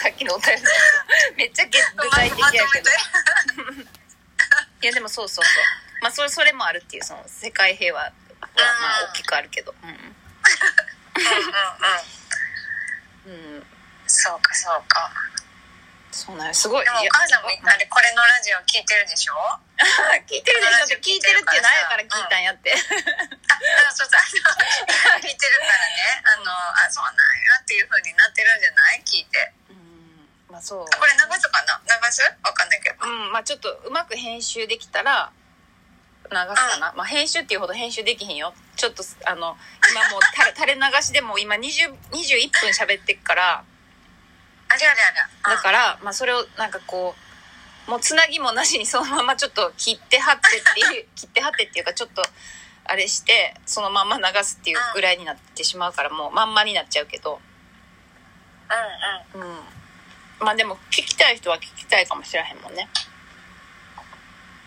さっきのお便りめっちゃ具体的やけどいやでもそうそうそう。まあそれそれもあるっていうその世界平和はまあ大きくあるけど。うん。うんうん。うん。うん。そうかそうかそうなん。よすごいでもお母さん。もあれこれのラジオ聞いてるでしょあ聞いてるでしょって聞いてるっていうのあやから聞いたん。やってそうそうあの聞いてるからねあのあそうなん。やっていう風になってるん。じゃない聞いてうんまあそう。これ流すかな？流す？わかんないけど。うんまあちょっとうまく編集できたら流すかな、まあ編集っていうほど編集できひんよ。ちょっとあの今もう垂れ垂れ流しでもう今20 21分喋ってっから。ありゃりゃりゃだから、まあ、それをなんかこうもうつなぎもなしにそのままちょっと切って貼ってっていう 切って貼ってっていうかちょっとあれしてそのまんま流すっていうぐらいになってしまうからもうまんまになっちゃうけど。うんうん。うんまあでも聞きたい人は聞きたいかもしれへんもんね。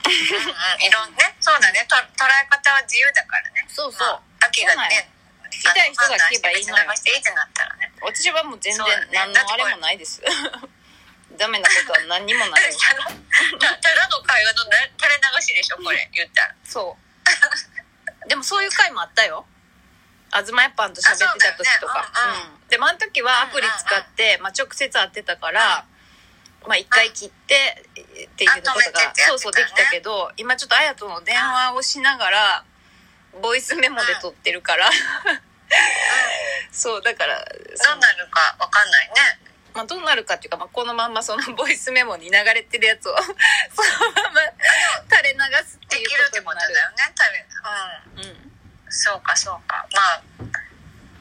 うんうん。いろんねそうだね。と捉え方は自由だからね。そうそう。まあ、秋がね聞きたい人が聞けばいいのよ。流していいってなったらね。私はもう全然何のあれもないです。ダメなことは何にもないよ ただの会話のね垂れ流しでしょこれ。言ったら。そう。でもそういう回もあったよ東やっぱんと喋ってた時とかあそうだよね。うんうん。でもあの時はアプリ使って、まあ、直接会ってたから、まあ一回切ってっていうことがそうそうできたけど今ちょっとあやとの電話をしながらボイスメモで撮ってるから。そうだからどうなるかわかんないね。まあ、どうなるかっていうか、まあ、このまんまそのボイスメモに流れてるやつをそのまま垂れ流すっていうできるってこになることとだよね多分うんうんそうかそうか。まあ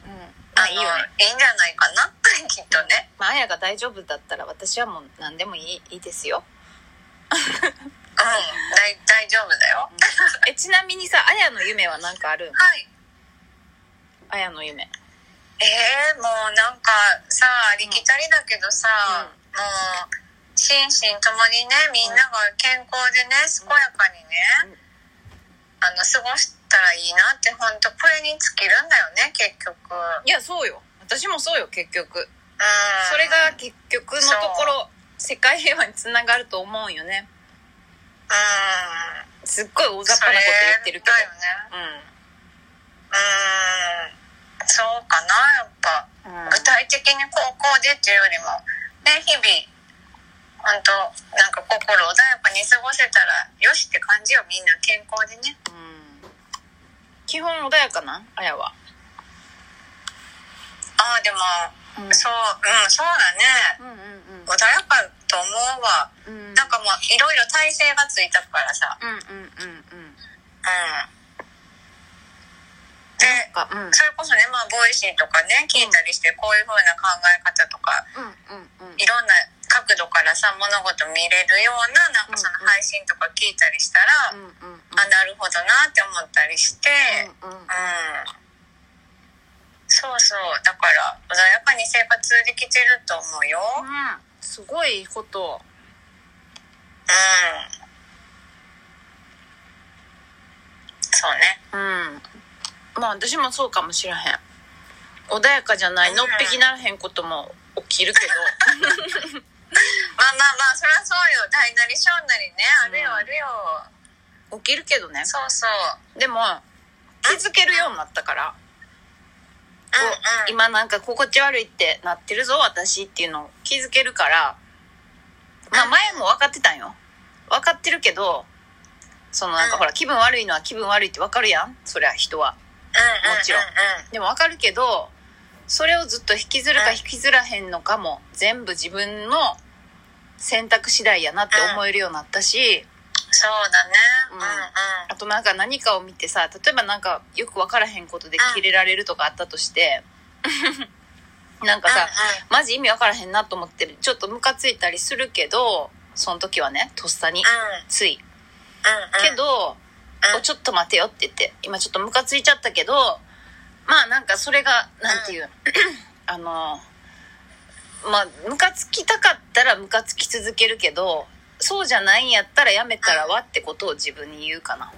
うん。まあいいよね。いいんじゃないかな？きっとね。まあ、あやが大丈夫だったら私はもう何でもいいいいですよ。うん。大大丈夫だよ。えちなみにさ、あやの夢は何かある？んはい。あやの夢。えー、もうなんかさありきたりだけどさ、もう心身ともにねみんなが健康でね健やかにね、うん。あの過ごしたらいいなって本当これに尽きるんだよね結局。うんいや、そうよ。私もそうよ、結局。それが結局のところ、世界平和につながると思うんよね。うん。すっごい大雑把なこと言ってるけど。よね。うん。そうかなやっぱ。うん。うん。具体的に高校でっていうよりも。ね日々本当なんか心穏やかに過ごせたらよしって感じよみんな健康でね。うん基本穏やかなあやは。ああでも、うんそううんそうだねうんうん穏やかと思うわうん。うん。なんかもういろいろ体勢がついたからさうんうんうんうん。うんでうん。それこそねまあ Voicy とかね聞いたりしてこういう風な考え方とかうんうんうん。いろんな角度からさ物事見れるようななんかその配信とか聞いたりしたら、うんうんうん。あなるほどなって思ったりして、うんうんうんそうそうだから穏やかに生活できてると思うようん。すごいこと。うんそうねうん。まあ私もそうかもしれへん。穏やかじゃない、のっぺきならへんことも起きるけま あまあまあそりゃそうよ。大なり小なりね。あるよあるよ、ど、起きるけどね。そうそう。でも、気づけるようになったから、こううんうん。今なんか心地悪いってなってるぞ、私っていうのを気づけるから、まあ前も分かってたんよ。分かってるけど、そのなんかほら、気分悪いのは気分悪いって分かるやん。そりゃ人は。うんうんもちろん。うんうん。でも分かるけどそれをずっと引きずるか引きずらへんのかも。全部自分の選択次第やなって思えるようになったしそうだね。ううんんうん。あとなんか何かを見てさ例えばなんかよく分からへんことでキレられるとかあったとして なんかさマジ意味分からへんなと思ってちょっとムカついたりするけどその時はねとっさにうん。つい。うんうん。けどうん。おちょっと待てよって言って今ちょっとムカついちゃったけどまあなんかそれがなんていう、あのまあムカつきたかったらムカつき続けるけどそうじゃないんやったらやめたらわってことを自分に言うかな、うん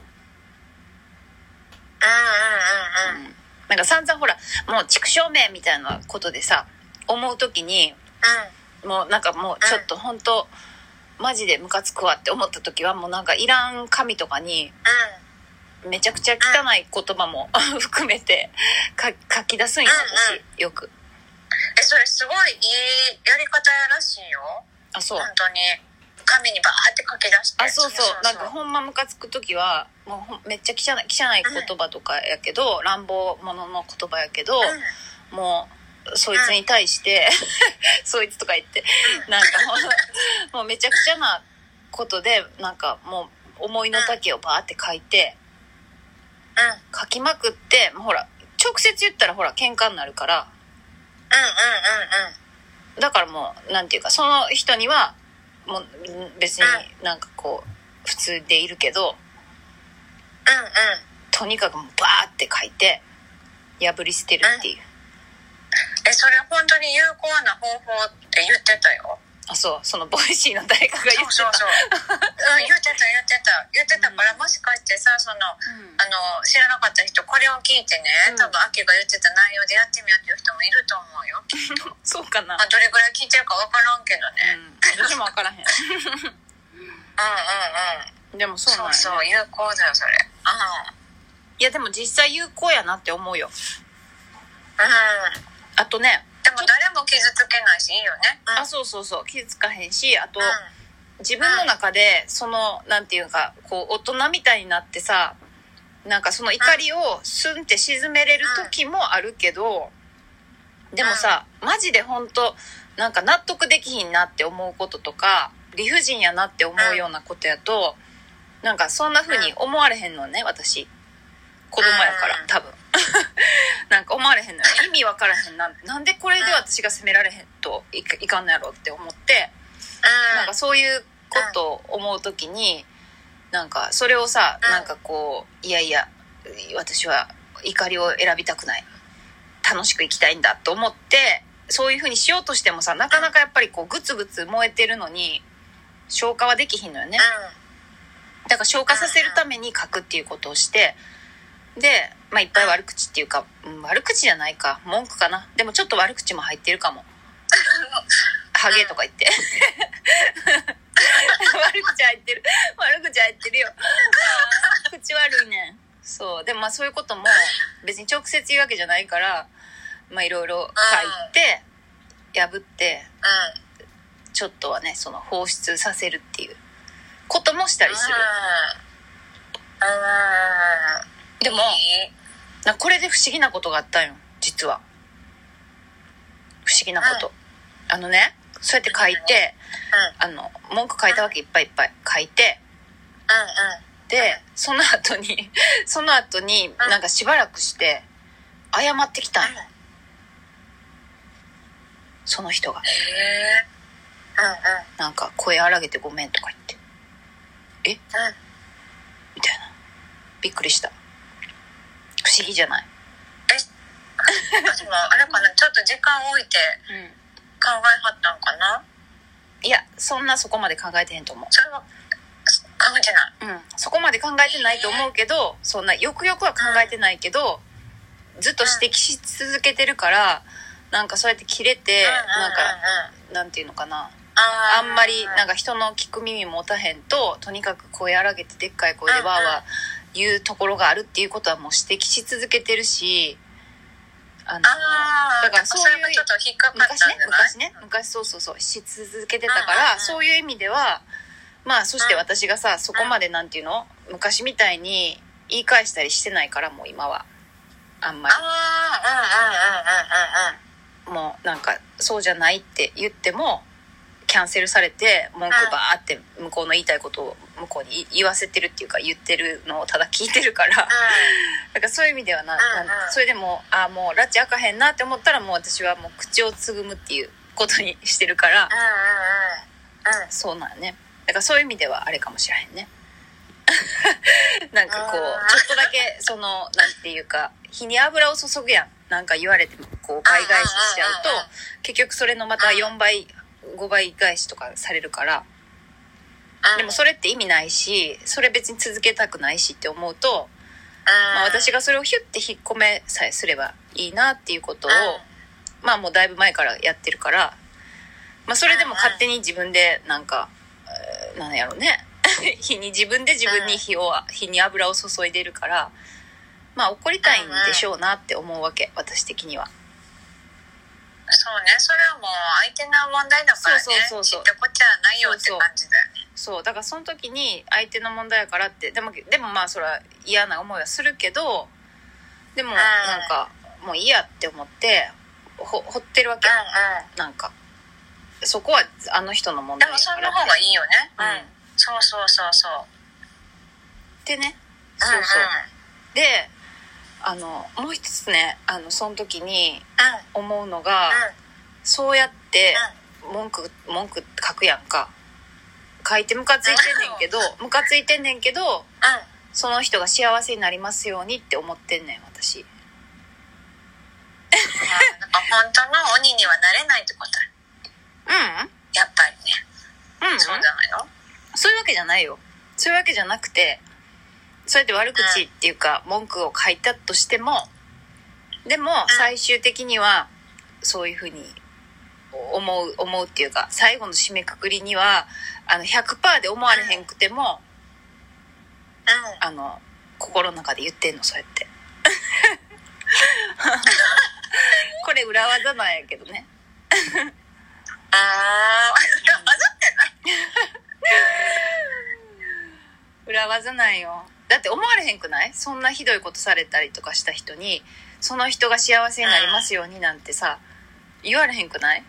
うんうんうん。なんか散々ほらもう畜生命みたいなことでさ思う時にもうなんかもうちょっと本当マジでムカつくわって思った時はもうなんかいらん紙とかにうん。めちゃくちゃ汚い言葉も 含めてか書き出すんよ私よくえそれすごいいいやり方らしいよ。あそう。本当に。紙にバーって書き出して。あそうそう。なんかほんまムカつく時はもうめっちゃ汚い汚い言葉とかやけど、乱暴者の言葉やけど、うん。もうそいつに対して、そいつとか言ってなんかもうもうめちゃくちゃなことでなんかもう思いの丈をバーって書いてうん。うん。うん書きまくってほら直接言ったらほら喧嘩になるからうんだからもうなんていうかその人にはもう別になんかこう普通でいるけどうんうん。とにかくもうバーって書いて破り捨てるっていう。えそれ本当に有効な方法って言ってたよあそうその Voicy の誰かが言ってたそう。そうそううん言ってた言ってた。言ってた。から、もしかしてさそのうん。あの知らなかった人これを聞いてね、うん。多分アキが言ってた内容でやってみようっていう人もいると思うよきっと。そうかな。まあどれぐらい聞いてるか分からんけどね、うん。私も分からへん。うん、うんうん。でもそうなんや、ね、そうそう有効だよそれ。いやでも実際有効やなって思うよ。うんうん。あとね傷つけないしいいよね。うん。あそうそうそう。気づかへんしあとうん。自分の中でそのなんていうかこう大人みたいになってさなんかその怒りをスンって沈めれる時もあるけどでもさマジで本当なんか納得できひんなって思うこととか理不尽やなって思うようなことやとなんかそんな風に思われへんのね私。子供やからうん。多分 なんか思われへんのよ。意味わからへんななんでこれで私が責められへんといかいかんのやろって思って。うん。なんかそういうことを思う時になんかそれをさうん。なんかこういやいや私は怒りを選びたくない。楽しく生きたいんだと思ってそういうふうにしようとしてもさなかなかやっぱりこうグツグツ燃えてるのに消化はできひんのよね。だから消化させるために書くっていうことをしてで、まあ、いっぱい悪口っていうか、うん悪口じゃないか。文句かな。でもちょっと悪口も入ってるかも。ハゲとか言って。悪口入ってる。悪口入ってるよ。口悪いね。んそう。でもまあそういうことも別に直接言うわけじゃないからまあいろいろ書いて破ってちょっとはねその放出させるっていうこともしたりする。うんでもなこれで不思議なことがあったんよ。実は。不思議なこと、あのねそうやって書いてあの文句書いたわけいっぱいいっぱい。書いて。うんでその後に その後になんかしばらくして謝ってきたんよ。その人が。へえうんうん。なんか声荒げてごめんとか言って。え？うん。みたいな。びっくりした不思議じゃない？私もあれかなちょっと時間置いてうん。考えはったんかな？いやそんなそこまで考えてへんと思う。それは考えてない。うん、そこまで考えてないと思うけどそんなよくよくは考えてないけどずっと指摘し続けてるからなんかそうやって切れてなんかなんていうのかな。あんまりなんかか人の聞く耳持たへんととにかく声荒げてでっかい声でわーわー言うところがあるっていうことはもう指摘し続けてるしあのああだからそういうそれもちょっと引っかかったん昔ね昔ね昔そうそうそうし続けてたから、うんうんうん。そういう意味ではまあそして私がさそこまでなんていうの？昔みたいに言い返したりしてないからもう今は。あんまああうんうんうんうんうんうん。りもうなんかそうじゃないって言ってもキャンセルされて文句バーって向こうの言いたいことを向こうに言わせてるっていうか言ってるのをただ聞いてるから。だからそういう意味ではな、それでもあもう拉致開かへんなって思ったらもう私はもう口をつぐむっていうことにしてるから。そうなんね。だからそういう意味ではあれかもしれへんね。なんかこううんちょっとだけそのなんていうか火に油を注ぐやん。なんか言われてこう倍返ししちゃうと結局それのまた4倍5倍返しとかされるから。うんでもそれって意味ないしそれ別に続けたくないしって思うと、まあ、私がそれをヒュッて引っ込めさえすればいいなっていうことをまあもうだいぶ前からやってるからまあそれでも勝手に自分でなんか、えーなんやろね。火に自分で自分に火を火に油を注いでるからまあ怒りたいんでしょうなって思うわけ私的にはそうね。それはもう相手の問題だからね。そうそうそうそう。知ってこっちゃないよって感じだよね。そう。だからその時に相手の問題やからって。でもでもまあそれは嫌な思いはするけどでもなんかもういいやって思ってほほってるわけ。うんうん。なんか。そこはあの人の問で題やから。もその方がいいよね。うん。うん。そうそうそうそう。ってね。そうそう。であのもう一つねあのその時に思うのが、そうやって文句文句書くやんか。書いてムカついてんねんけどムカついてんねんけどその人が幸せになりますようにって思ってんねん私。なんか本当の鬼にはなれないってこと。うん。やっぱりね。うん。そうじゃないのそういうわけじゃないよ。そういうわけじゃなくてそうやって悪口っていうか文句を書いたとしてもでも最終的にはそういうふうに思う思うっていうか最後の締めくくりにはあの100%で思われへんくてもうんあの心の中で言ってんのそうやって。これ裏技なんやけどね。あ あ混ざってない裏技なんよだって思われへんくない？そんなひどいことされたりとかした人にその人が幸せになりますようになんてさ言われへんくない？